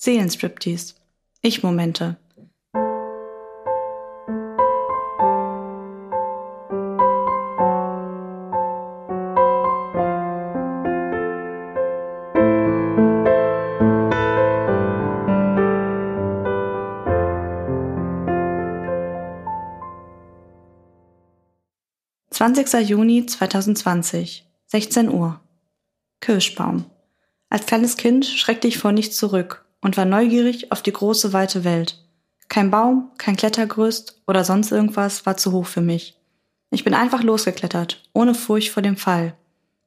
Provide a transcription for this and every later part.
Seelenstriptease. Ich-Momente. Zwanzigster Juni 2020, 16 Uhr. Kirschbaum. Als kleines Kind schreckte ich vor nichts zurück und war neugierig auf die große, weite Welt. Kein Baum, kein Klettergerüst oder sonst irgendwas war zu hoch für mich. Ich bin einfach losgeklettert, ohne Furcht vor dem Fall.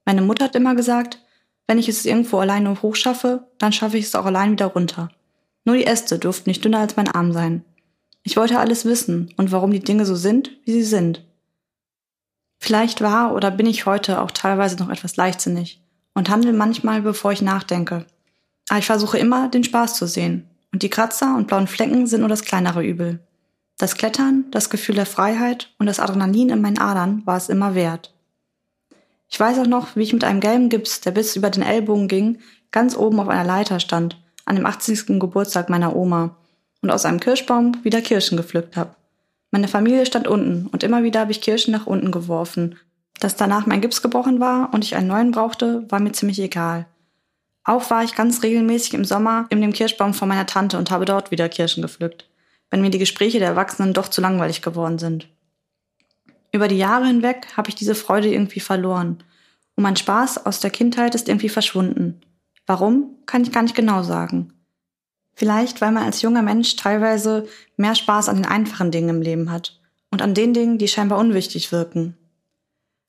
Meine Mutter hat immer gesagt, wenn ich es irgendwo alleine hoch schaffe, dann schaffe ich es auch allein wieder runter. Nur die Äste durften nicht dünner als mein Arm sein. Ich wollte alles wissen und warum die Dinge so sind, wie sie sind. Vielleicht war oder bin ich heute auch teilweise noch etwas leichtsinnig und handle manchmal, bevor ich nachdenke. Aber ich versuche immer, den Spaß zu sehen. Und die Kratzer und blauen Flecken sind nur das kleinere Übel. Das Klettern, das Gefühl der Freiheit und das Adrenalin in meinen Adern war es immer wert. Ich weiß auch noch, wie ich mit einem gelben Gips, der bis über den Ellbogen ging, ganz oben auf einer Leiter stand, an dem 80. Geburtstag meiner Oma und aus einem Kirschbaum wieder Kirschen gepflückt habe. Meine Familie stand unten und immer wieder habe ich Kirschen nach unten geworfen. Dass danach mein Gips gebrochen war und ich einen neuen brauchte, war mir ziemlich egal. Auch war ich ganz regelmäßig im Sommer in dem Kirschbaum von meiner Tante und habe dort wieder Kirschen gepflückt, wenn mir die Gespräche der Erwachsenen doch zu langweilig geworden sind. Über die Jahre hinweg habe ich diese Freude irgendwie verloren und mein Spaß aus der Kindheit ist irgendwie verschwunden. Warum, kann ich gar nicht genau sagen. Vielleicht, weil man als junger Mensch teilweise mehr Spaß an den einfachen Dingen im Leben hat und an den Dingen, die scheinbar unwichtig wirken.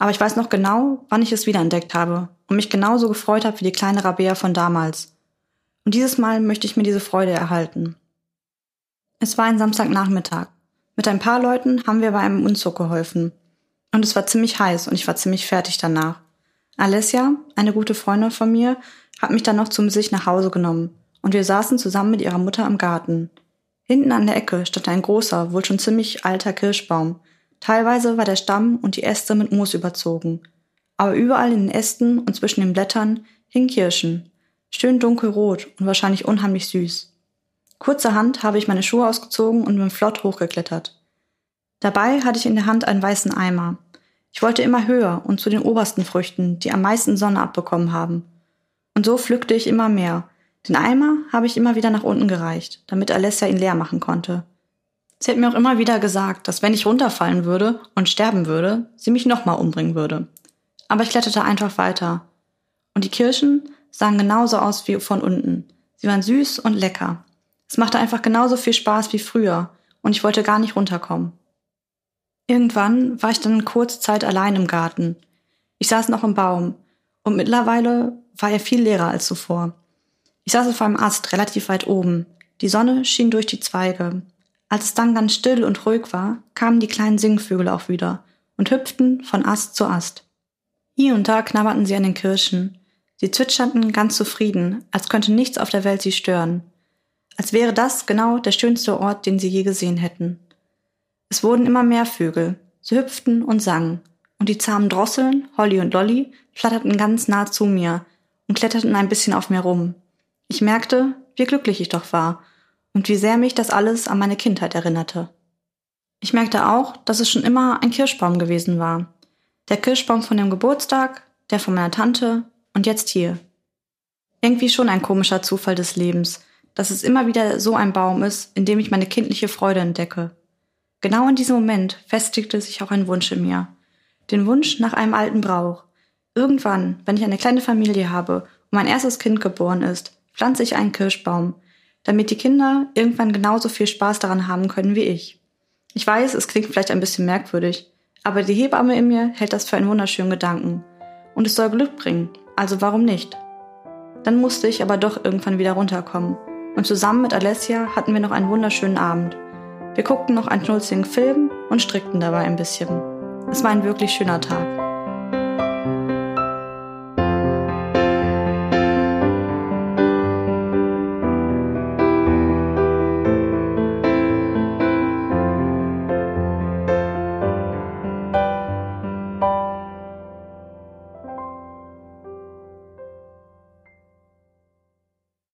Aber ich weiß noch genau, wann ich es wiederentdeckt habe und mich genauso gefreut habe wie die kleine Rabea von damals. Und dieses Mal möchte ich mir diese Freude erhalten. Es war ein Samstagnachmittag. Mit ein paar Leuten haben wir bei einem Umzug geholfen. Und es war ziemlich heiß und ich war ziemlich fertig danach. Alessia, eine gute Freundin von mir, hat mich dann noch zu sich nach Hause genommen und wir saßen zusammen mit ihrer Mutter im Garten. Hinten an der Ecke stand ein großer, wohl schon ziemlich alter Kirschbaum. Teilweise war der Stamm und die Äste mit Moos überzogen. Aber überall in den Ästen und zwischen den Blättern hingen Kirschen. Schön dunkelrot und wahrscheinlich unheimlich süß. Kurzerhand habe ich meine Schuhe ausgezogen und bin flott hochgeklettert. Dabei hatte ich in der Hand einen weißen Eimer. Ich wollte immer höher und zu den obersten Früchten, die am meisten Sonne abbekommen haben. Und so pflückte ich immer mehr, den Eimer habe ich immer wieder nach unten gereicht, damit Alessia ihn leer machen konnte. Sie hat mir auch immer wieder gesagt, dass wenn ich runterfallen würde und sterben würde, sie mich nochmal umbringen würde. Aber ich kletterte einfach weiter. Und die Kirschen sahen genauso aus wie von unten. Sie waren süß und lecker. Es machte einfach genauso viel Spaß wie früher und ich wollte gar nicht runterkommen. Irgendwann war ich dann kurz Zeit allein im Garten. Ich saß noch im Baum und mittlerweile war er viel leerer als zuvor. Ich saß auf einem Ast relativ weit oben. Die Sonne schien durch die Zweige. Als es dann ganz still und ruhig war, kamen die kleinen Singvögel auch wieder und hüpften von Ast zu Ast. Hier und da knabberten sie an den Kirschen. Sie zwitscherten ganz zufrieden, als könnte nichts auf der Welt sie stören. Als wäre das genau der schönste Ort, den sie je gesehen hätten. Es wurden immer mehr Vögel. Sie hüpften und sangen. Und die zahmen Drosseln, Holly und Lolly, flatterten ganz nah zu mir und kletterten ein bisschen auf mir rum. Ich merkte, wie glücklich ich doch war und wie sehr mich das alles an meine Kindheit erinnerte. Ich merkte auch, dass es schon immer ein Kirschbaum gewesen war. Der Kirschbaum von dem Geburtstag, der von meiner Tante und jetzt hier. Irgendwie schon ein komischer Zufall des Lebens, dass es immer wieder so ein Baum ist, in dem ich meine kindliche Freude entdecke. Genau in diesem Moment festigte sich auch ein Wunsch in mir. Den Wunsch nach einem alten Brauch. Irgendwann, wenn ich eine kleine Familie habe und mein erstes Kind geboren ist, pflanze ich einen Kirschbaum, damit die Kinder irgendwann genauso viel Spaß daran haben können wie ich. Ich weiß, es klingt vielleicht ein bisschen merkwürdig, aber die Hebamme in mir hält das für einen wunderschönen Gedanken. Und es soll Glück bringen, also warum nicht? Dann musste ich aber doch irgendwann wieder runterkommen. Und zusammen mit Alessia hatten wir noch einen wunderschönen Abend. Wir guckten noch einen schnulzigen Film und strickten dabei ein bisschen. Es war ein wirklich schöner Tag.